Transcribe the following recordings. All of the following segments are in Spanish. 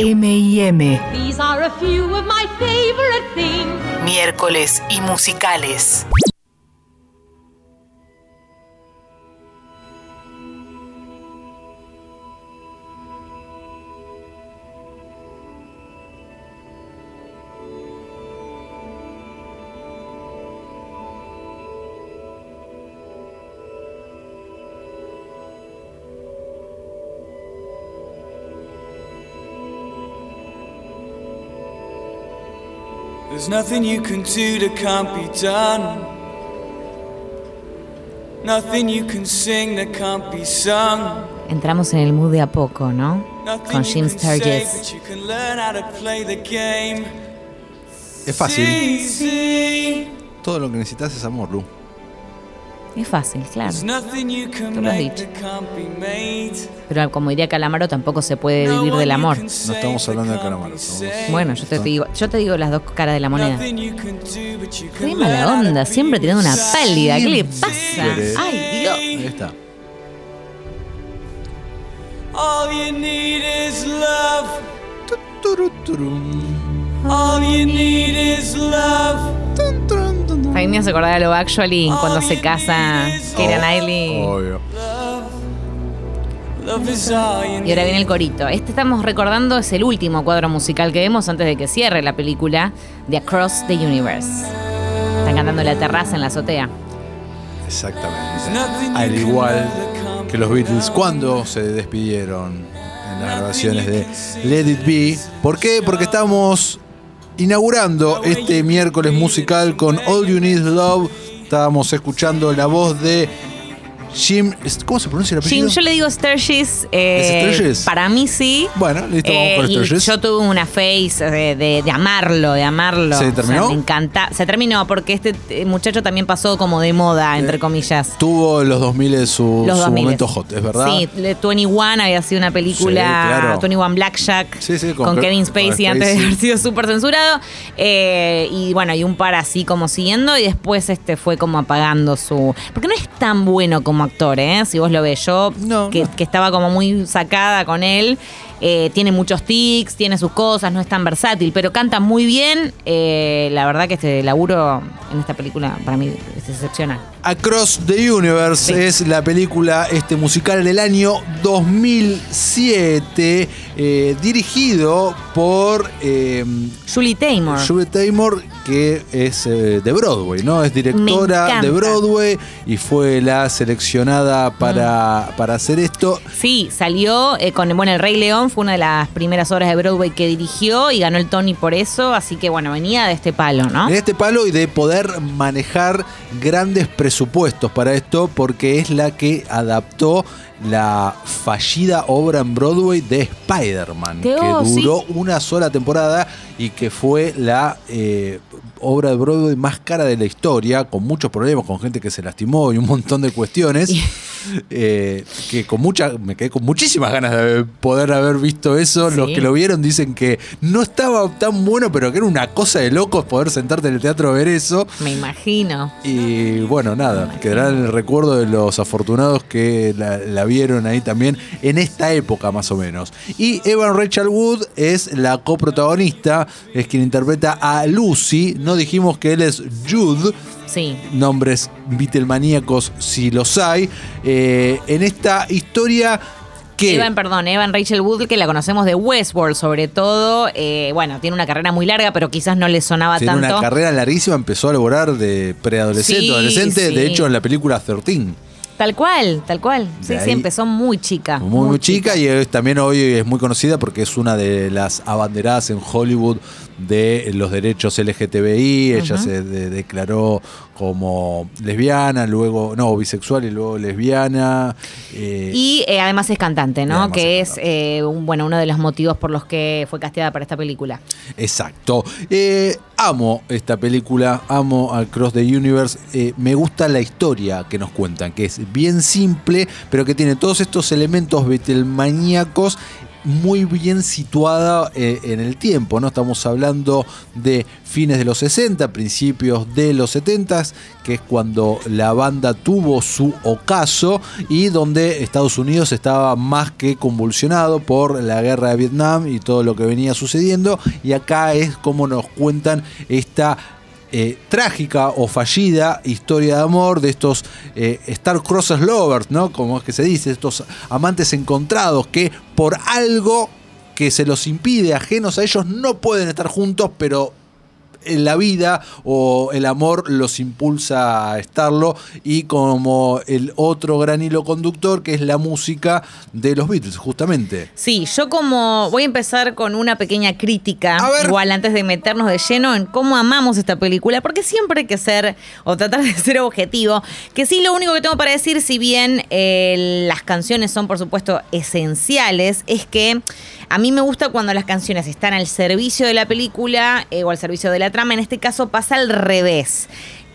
M&M. These are a few of my favorite things. Miércoles y musicales. There's nothing you can do that can't be done. Nothing you can sing that can't be sung. Entramos en el mood de a poco, ¿no? Nothing Con Jim Sturgis. Es fácil. Todo lo que necesitas es amor, Lu. Es fácil, claro. Tú lo has dicho. Pero como diría Calamaro, tampoco se puede vivir del amor. No estamos hablando de Calamaro, estamos-. Bueno, yo te digo, yo te digo las dos caras de la moneda. Qué mala onda, siempre tirando una pálida. ¿Qué le pasa? Siempre. Ay, Dios. Ahí está. All you need is love. Turuturum. All you need is love. A mí me hace acordar de lo Actually cuando se casa Keira Knightley. Obvio. Love all you Y ahora viene el corito. Este estamos recordando es el último cuadro musical que vemos antes de que cierre la película de Across the Universe. Están cantando en la terraza en la azotea. Exactamente. Al igual que los Beatles cuando se despidieron en las grabaciones de Let It Be. ¿Por qué? Porque estamos inaugurando este miércoles musical con All You Need Love. Estábamos escuchando la voz de Jim. ¿Cómo se pronuncia el apellido? Jim, yo le digo Sturgis. eh, ¿Es Sturgis? Para mí sí. Bueno, listo, vamos Eh, con y Sturgis. Yo tuve una face de, de- de amarlo, de amarlo. ¿Se O sea, terminó? me encanta. Se terminó porque este eh, muchacho también pasó como de moda, entre Eh, comillas. Tuvo en los 2000 su, Los su 2000. momento hot, ¿es verdad? Sí, le- 21 había sido una película, Sí, claro. 21 Blackjack, Sí, sí, con, con Ke- Kevin con Spacey Spacey. antes de haber sido súper censurado. Eh, y bueno, y un par así como siguiendo, y después este fue como apagando su. Porque no es tan bueno como actor, ¿eh? Si vos lo ves, yo No, que, no. que estaba como muy sacada con él. eh, tiene muchos tics, tiene sus cosas, no es tan versátil, pero canta muy bien. Eh, la verdad que este laburo en esta película para mí es excepcional. Across the Universe Sí. es la película este musical del año 2007 eh, dirigido por eh, Julie Taymor. Julie Taymor que es eh, de Broadway, ¿no? Es directora de Broadway y fue la seleccionada para, para hacer esto. Sí, salió eh, con bueno, El Rey León, fue una de las primeras obras de Broadway que dirigió y ganó el Tony por eso, así que bueno, venía de este palo, ¿no? En este palo y de poder manejar grandes presupuestos para esto porque es la que adaptó la fallida obra en Broadway de Spider-Man, Que, sí. duró una sola temporada y que fue la eh, obra de Broadway más cara de la historia, con muchos problemas, con gente que se lastimó y un montón de cuestiones. Eh, que con mucha, me quedé con muchísimas ganas de poder haber visto eso. Los que lo vieron dicen que no estaba tan bueno, pero que era una cosa de locos poder sentarte en el teatro a ver eso. Me imagino. Y bueno, nada, quedará en el recuerdo de los afortunados que la, la vieron ahí también en esta época más o menos. Y Evan Rachel Wood es la coprotagonista, es quien interpreta a Lucy. No dijimos que él es Jude, Sí. nombres Beatlemaníacos si los hay. Eh, en esta historia que... Evan, perdón, Evan Rachel Wood, que la conocemos de Westworld sobre todo. eh, bueno, tiene una carrera muy larga, pero quizás no le sonaba Tiene tanto. una carrera larguísima, empezó a laborar de preadolescente, Sí, adolescente, sí. de hecho en la película 13. Tal cual, tal cual. Sí, De sí, ahí- empezó muy chica. Muy, muy chica y es- también hoy es muy conocida porque es una de las abanderadas en Hollywood de los derechos LGTBI. Ella se de- declaró como lesbiana, luego, no, bisexual y luego lesbiana. eh, Y eh, además es cantante, ¿no? Que es eh, un- bueno, uno de los motivos por los que fue casteada para esta película. Exacto. Amo esta película, amo al Cross the Universe. Me gusta la historia que nos cuentan, que es bien simple, pero que tiene todos estos elementos betelmaníacos muy bien situada eh, en el tiempo, ¿no? Estamos hablando de fines de los 60, principios de los 70, que es cuando la banda tuvo su ocaso y donde Estados Unidos estaba más que convulsionado por la guerra de Vietnam y todo lo que venía sucediendo. Y acá es como nos cuentan esta eh, trágica o fallida historia de amor de estos eh, Star Crosses Lovers, ¿no? Como es que se dice, estos amantes encontrados que por algo que se los impide, ajenos a ellos, no pueden estar juntos, pero la vida o el amor los impulsa a estarlo y como el otro gran hilo conductor que es la música de los Beatles justamente. Sí, yo como voy a empezar con una pequeña crítica, igual antes de meternos de lleno en cómo amamos esta película, porque siempre hay que ser o tratar de ser objetivo, que sí lo único que tengo para decir, si bien eh, las canciones son por supuesto esenciales, es que a mí me gusta cuando las canciones están al servicio de la película eh, o al servicio de la trama, en este caso pasa al revés.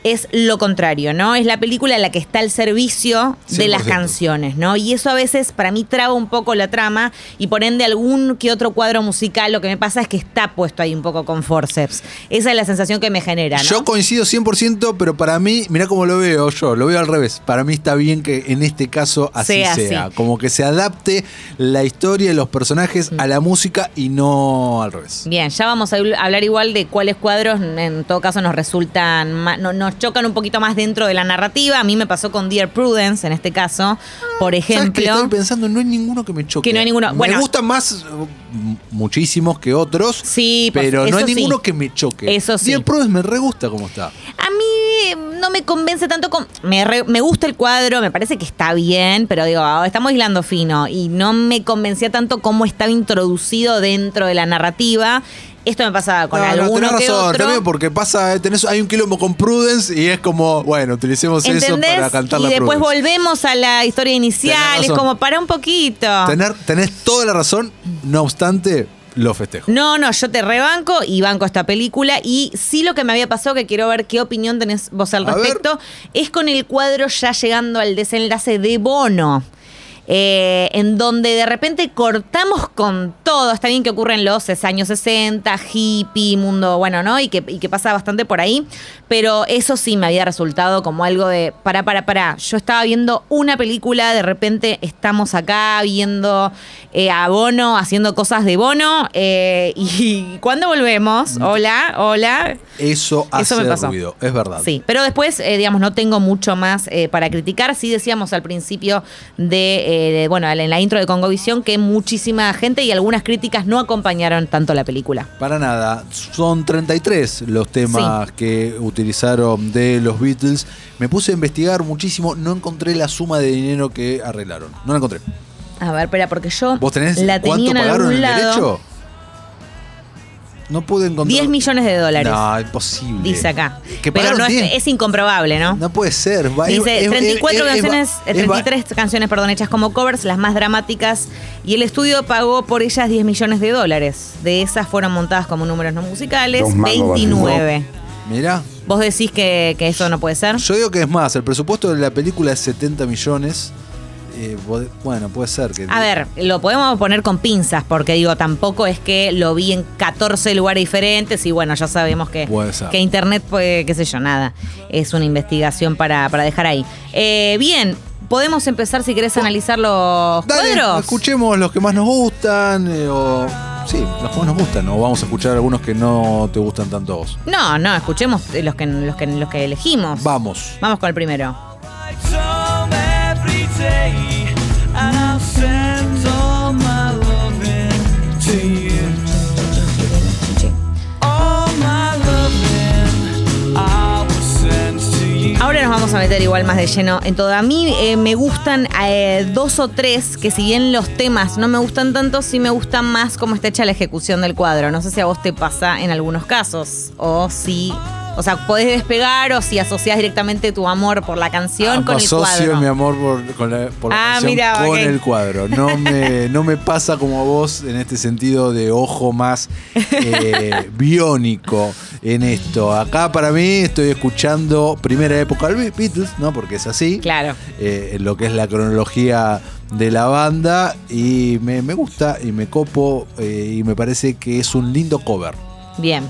Es lo contrario, ¿no? Es la película la que está al servicio de las 100%. canciones, ¿no? Y eso a veces para mí traba un poco la trama y por ende algún que otro cuadro musical lo que me pasa es que está puesto ahí un poco con forceps. Esa es la sensación que me genera, ¿no? Yo coincido 100%, pero para mí, mira cómo lo veo yo, lo veo al revés. Para mí está bien que en este caso así Sea sea. así. Como que se adapte la historia y los personajes a la música y no al revés. Bien, ya vamos a habl- hablar igual de cuáles cuadros en todo caso nos resultan, ma- no- nos chocan un poquito más dentro de la narrativa. A mí me pasó con Dear Prudence en este caso, por ¿Sabes qué? ejemplo. Estoy pensando, no hay ninguno que me choque. Que no hay ninguno. Me Bueno. gustan más m- muchísimos que otros. Sí, pues, pero no hay sí. ninguno que me choque. Eso sí. Dear Prudence me re gusta cómo está. A mí eh, no me convence tanto con... Me, re- me gusta el cuadro, me parece que está bien, pero digo, ah, estamos hilando fino y no me convencía tanto cómo estaba introducido dentro de la narrativa. Esto me pasaba con No, no, alguno tenés que razón, otro. también porque pasa, tenés, hay un quilombo con Prudence y es como, bueno, utilicemos eso para cantar y la después Prudence. volvemos a la historia inicial. Es como, para un poquito. Tener, tenés toda la razón, no obstante, lo festejo. No, no, yo te rebanco y banco esta película. Y sí lo que me había pasado, que quiero ver qué opinión tenés vos al A ver. respecto, es con el cuadro ya llegando al desenlace de Bono. Eh, en donde de repente cortamos con todo. Está bien que ocurre en los años 60, hippie, mundo, bueno, ¿no? Y que, y que pasa bastante por ahí. Pero eso sí me había resultado como algo de, para, para, para. Yo estaba viendo una película, de repente estamos acá viendo eh, a Bono haciendo cosas de Bono. eh, y cuando volvemos, hola, hola. Eso hace Eso me pasó. ruido, es verdad. Sí, pero después, digamos, no tengo mucho más para criticar. Sí decíamos al principio de, eh, bueno, en la intro de Congovisión que muchísima gente y algunas críticas no acompañaron tanto la película. Para nada, son 33 los temas que utilizaron de los Beatles. Me puse a investigar muchísimo, no encontré la suma de dinero que arreglaron. No la encontré. A ver, espera, porque yo ¿Vos tenés la cuánto tenía en pagaron algún el derecho? No pude encontrar. 10 millones de dólares. No, imposible. Dice acá. Que Pero no es, 10. es incomprobable, ¿no? No puede ser. va- Dice es- es- 34 es- es- canciones, es- eh, 33 canciones, perdón, hechas como covers, las más dramáticas, y el estudio pagó por ellas 10 millones de dólares. De esas fueron montadas como números no musicales, Dos mangos, 29. Mirá, ¿Vos decís que, que eso no puede ser? yo digo que es más, el presupuesto de la película es 70 millones. Eh, bueno, puede ser que. A ver, lo podemos poner con pinzas, porque digo, tampoco es que lo vi en 14 lugares diferentes y bueno, ya sabemos que, Puede ser. que Internet, pues, qué sé yo, nada. Es una investigación para, para dejar ahí. Eh, bien, podemos empezar si querés analizar los Dale, cuadros. escuchemos los que más nos gustan. eh, o. Sí, los que más nos gustan. O vamos a escuchar algunos que no te gustan tanto a vos. No, no, escuchemos los que, los que, los que elegimos. Vamos. Vamos con el primero. Vamos a meter igual más de lleno en todo. A mí eh, me gustan eh, dos o tres que si bien los temas no me gustan tanto, sí me gustan más cómo está hecha la ejecución del cuadro. No sé si a vos te pasa en algunos casos o si O sea, podés despegar o si asociás directamente tu amor por la canción con el Asocio cuadro. mi amor por, con la, por la Ah, canción con el cuadro. No me, no me pasa como a vos en este sentido de ojo más eh, biónico en esto. Acá para mí estoy escuchando primera época de Beatles, ¿no? Porque es así. Claro. eh, lo que es la cronología de la banda y me, me gusta y me copo eh, y me parece que es un lindo cover. Bien.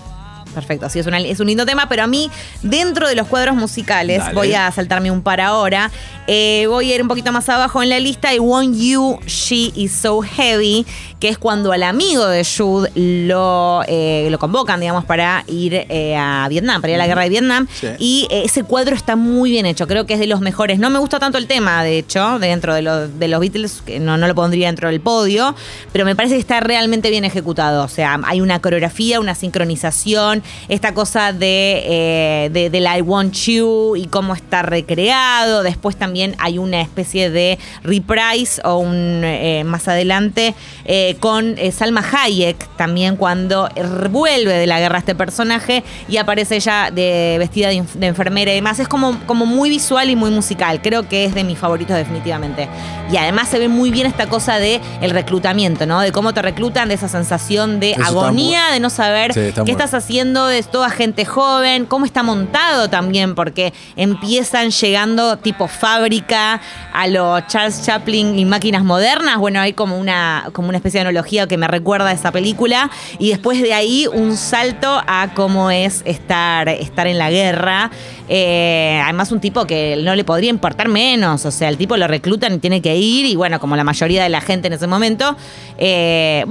Perfecto, sí, es, una- es un lindo tema, pero a mí, dentro de los cuadros musicales, Dale. voy a saltarme un par ahora. eh, voy a ir un poquito más abajo en la lista. Y Want You, She Is So Heavy, que es cuando al amigo de Jude lo, eh, lo convocan, digamos, para ir eh, a Vietnam, para ir a la guerra de Vietnam. Sí. Y ese cuadro está muy bien hecho, creo que es de los mejores. No me gusta tanto el tema, de hecho, dentro de, los- de los Beatles, que no, no lo pondría dentro del podio, pero me parece que está realmente bien ejecutado. O sea, hay una coreografía, una sincronización, esta cosa de, eh, de, del I Want You y cómo está recreado. Después también hay una especie de reprise o un eh, más adelante eh, con Salma Hayek también cuando vuelve de la guerra este personaje y aparece ella de, vestida de, enfermera y demás. Es como, como muy visual y muy musical. Creo que es de mis favoritos definitivamente. Y además se ve muy bien esta cosa de el reclutamiento, ¿no? De cómo te reclutan, de esa sensación de Eso agonía, de no saber Sí, qué estás haciendo, de toda gente joven, cómo está montado también, porque empiezan llegando tipo fábrica a los Charles Chaplin y máquinas modernas. Bueno, hay como una, como una especie de analogía que me recuerda a esa película. Y después de ahí un salto a cómo es estar, estar en la guerra. Eh, además, un tipo que no le podría importar menos. O sea, el tipo lo reclutan y tiene que ir. Y bueno, como la mayoría de la gente en ese momento. eh,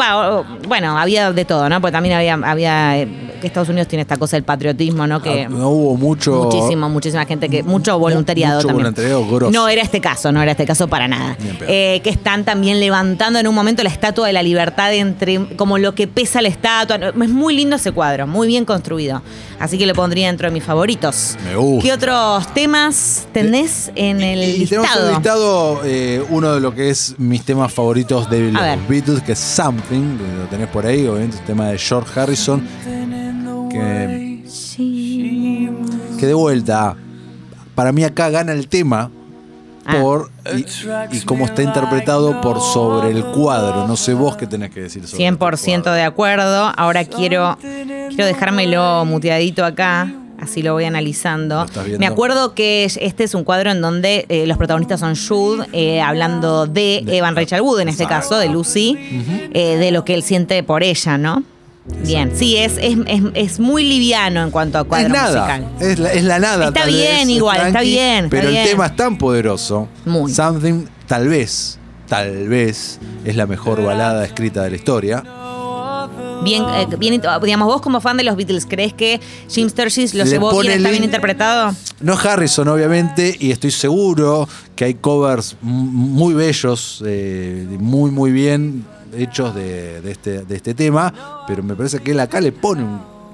bueno, había de todo, ¿no? Porque también había, había eh, Estados Unidos tiene esta cosa del patriotismo, ¿no? Que Ah, no hubo mucho. muchísimo, muchísima gente que mucho voluntariado mucho también. voluntariado grosso. No era este caso, no era este caso para nada. Eh, que están también levantando en un momento la estatua de la libertad entre como lo que pesa la estatua. Es muy lindo ese cuadro, muy bien construido. Así que lo pondría dentro de mis favoritos. Me gusta. ¿Qué otros temas tenés en el Y tenemos listado? un listado, eh, uno de lo que es mis temas favoritos de los. Beatles, que es Something, lo tenés por ahí, obviamente, es tema de George Harrison, que, que de vuelta, para mí acá gana el tema Ah. por y, y cómo está interpretado por sobre el cuadro. No sé vos qué tenés que decir sobre 100% este de acuerdo. Ahora quiero, quiero dejármelo muteadito acá. Así lo voy analizando. Me acuerdo que este es un cuadro en donde eh, los protagonistas son Jude, eh, hablando de, De- Evan Rachel Wood, en este Exacto. caso, de Lucy, eh, de lo que él siente por ella, ¿no? Bien, sí, es, es, es- es muy liviano en cuanto a cuadro es nada, musical. es la, es la nada. Está tal bien vez, igual, está bien, está pero bien. el tema es tan poderoso. Muy. Something, tal vez, tal vez, es la mejor balada escrita de la historia. Bien, eh, bien, digamos, vos como fan de los Beatles, ¿crees que Jim Sturgis lo Le llevó bien, está bien in- interpretado? No Harrison, obviamente, y estoy seguro que hay covers muy bellos, eh, muy, muy bien hechos este, de este tema, pero me parece que él acá le pone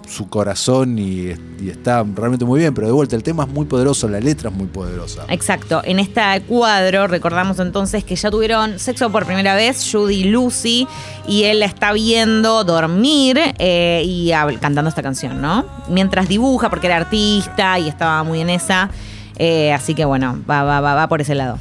su corazón y, está realmente muy bien, pero de vuelta, el tema es muy poderoso, la letra es muy poderosa. Exacto. En este cuadro recordamos entonces que ya tuvieron sexo por primera vez Judy y Lucy y él la está viendo dormir eh, y cantando esta canción, ¿no? Mientras dibuja porque era artista y estaba muy en esa. Eh, así que bueno, va, va, va, va por ese lado.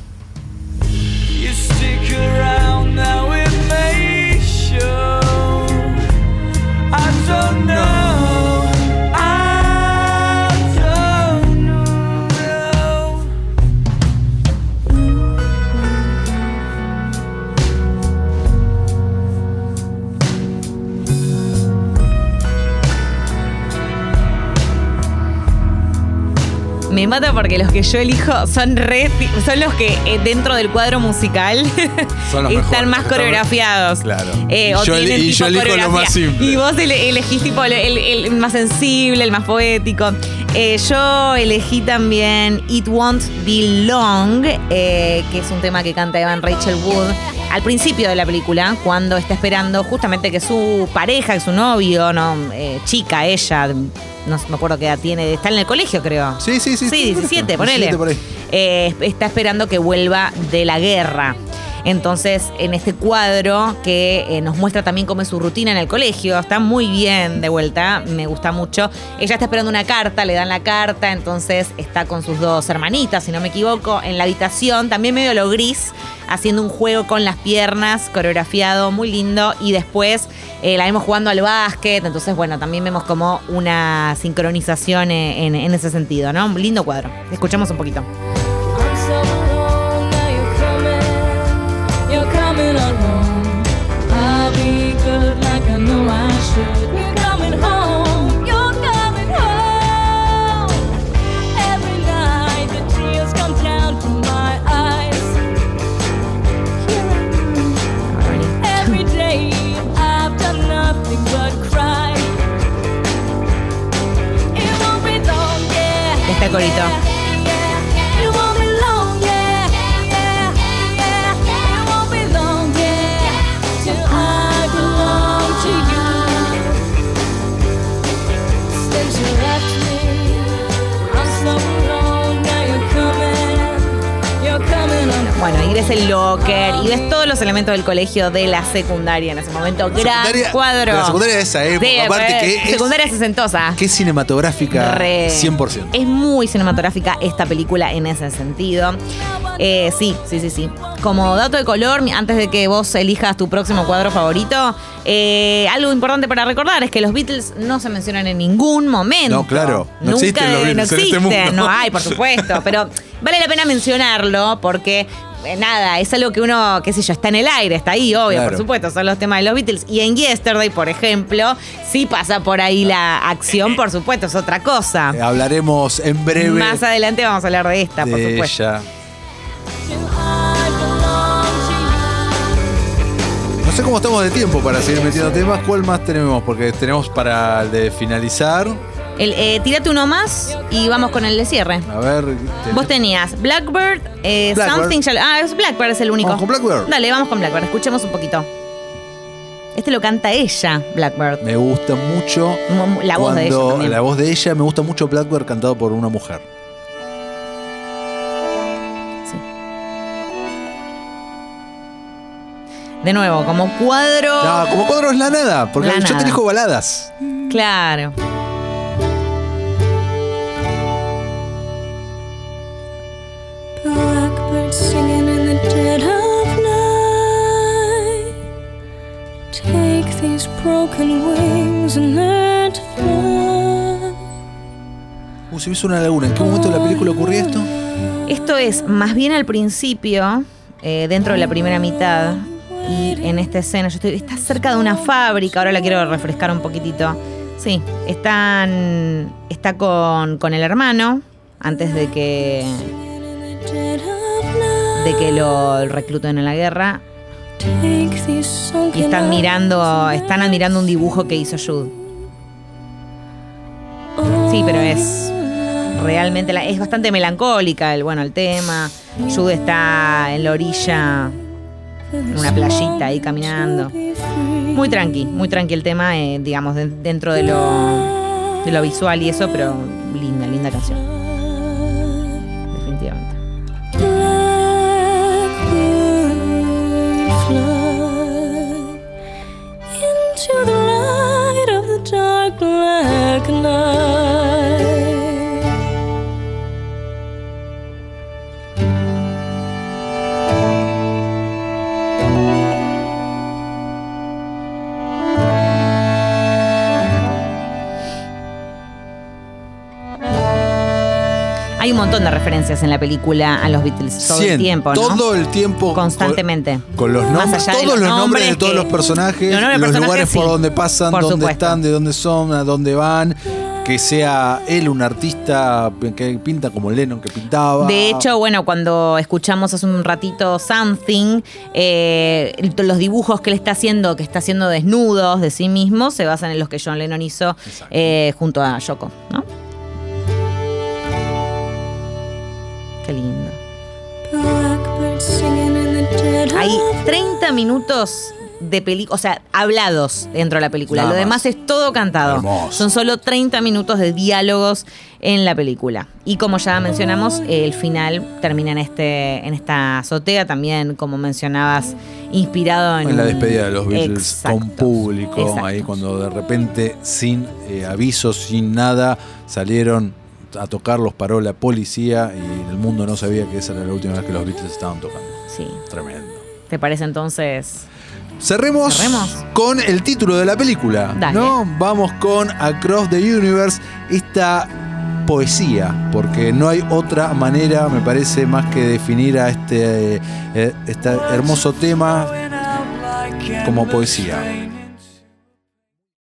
Me mata porque los que yo elijo son re, son los que eh, dentro del cuadro musical Son los están mejores, más coreografiados. Claro. Eh, o yo tienen y tipo yo elijo lo más simple. Y vos ele- elegís tipo el, el- el más sensible, el más poético. Eh, yo elegí también It Won't Be Long, que es un tema que canta Evan Rachel Wood al principio de la película, cuando está esperando justamente que su pareja, que su novio, no, Eh, chica, ella, no me acuerdo qué edad tiene, está en el colegio creo. Sí, sí, sí. Sí, 17, por ponele. por ahí. Eh, está esperando que vuelva de la guerra. Entonces, en este cuadro que eh, nos muestra también cómo es su rutina en el colegio, está muy bien de vuelta, me gusta mucho. Ella está esperando una carta, le dan la carta, entonces está con sus dos hermanitas, si no me equivoco, en la habitación, también medio lo gris, haciendo un juego con las piernas, coreografiado, muy lindo. Y después eh, la vemos jugando al básquet, entonces, bueno, también vemos como una sincronización eh, en, ese sentido, ¿no? Un lindo cuadro. Escuchamos un poquito. Elementos del colegio de la secundaria en ese momento. Gran cuadro. La secundaria de esa época, Sí, aparte que es, secundaria sesentosa. que es cinematográfica Re. 100%. Es muy cinematográfica esta película en ese sentido. Eh, sí, sí, sí, sí. Como dato de color, antes de que vos elijas tu próximo cuadro favorito, eh, algo importante para recordar es que los Beatles no se mencionan en ningún momento. No, claro, no Nunca existen los no Beatles en este existen, mundo. No hay, por supuesto. Pero vale la pena mencionarlo porque. Eh, Nada, es algo que uno, qué sé yo, está en el aire, está ahí, obvio, Claro. por supuesto, son los temas de los Beatles. Y en Yesterday, por ejemplo, sí pasa por ahí la acción, por supuesto, es otra cosa. Eh, Hablaremos en breve Más adelante vamos a hablar de esta, por de supuesto. ella. No sé cómo estamos de tiempo para seguir metiendo temas. ¿Cuál más tenemos? Porque tenemos para el de finalizar. El, eh, tírate uno más y vamos con el de cierre. A ver. Vos tenías Blackbird, eh, Blackbird. Something Shall- Ah, es Blackbird es el único. Vamos con Blackbird. Dale, vamos con Blackbird. Escuchemos un poquito. Este lo canta ella, Blackbird. Me gusta mucho. Mu- mu- La voz de ella. también. La voz de ella. Me gusta mucho Blackbird cantado por una mujer. De nuevo, como cuadro. No, como cuadro es la nada. Porque La yo nada. te elijo baladas. Claro. Uh, se hizo una laguna. ¿En qué momento de la película ocurría esto? Esto es más bien al principio, eh, dentro de la primera mitad. Y en esta escena, yo estoy, está cerca de una fábrica, ahora la quiero refrescar un poquitito. Sí, están, está con, con el hermano, antes de que, de que lo recluten en la guerra. Y están mirando, están admirando un dibujo que hizo Jude. Sí, pero es realmente, la- es bastante melancólica el, bueno, el tema. Jude está en la orilla, en una playita ahí caminando. Muy tranqui, muy tranqui el tema, eh, digamos, de- dentro de lo, de lo visual y eso, pero linda, linda canción, montón de referencias en la película a los Beatles todo el tiempo, ¿no? Todo el tiempo. Constantemente. Con, con los nombres, todos los los nombres de todos los personajes, los los personajes, lugares por donde pasan, Por dónde supuesto. están, de dónde son, a dónde van. Que sea él un artista que pinta como Lennon que pintaba. De hecho, bueno, cuando escuchamos hace un ratito Something, eh, los dibujos que él está haciendo, que está haciendo desnudos de sí mismo, se basan en los que John Lennon hizo eh, junto a Yoko, ¿no? 30 minutos de película, o sea, hablados dentro de la película. Nada Lo demás más. es todo cantado. Hermoso. Son solo 30 minutos de diálogos en la película. Y como ya mencionamos, el final termina en este en esta azotea, también como mencionabas, inspirado en, En la despedida de los Beatles Exacto. con público, Exacto. ahí cuando de repente, sin eh, aviso, sin nada, salieron a tocar, los paró la policía y el mundo no sabía que esa era la última vez que los Beatles estaban tocando. Sí. Tremendo. ¿Te parece entonces? Cerremos, Cerremos. con el título de la película. Dale. ¿no? Vamos con Across the Universe, esta poesía, porque no hay otra manera, me parece, más que definir a este, eh, este hermoso tema como poesía.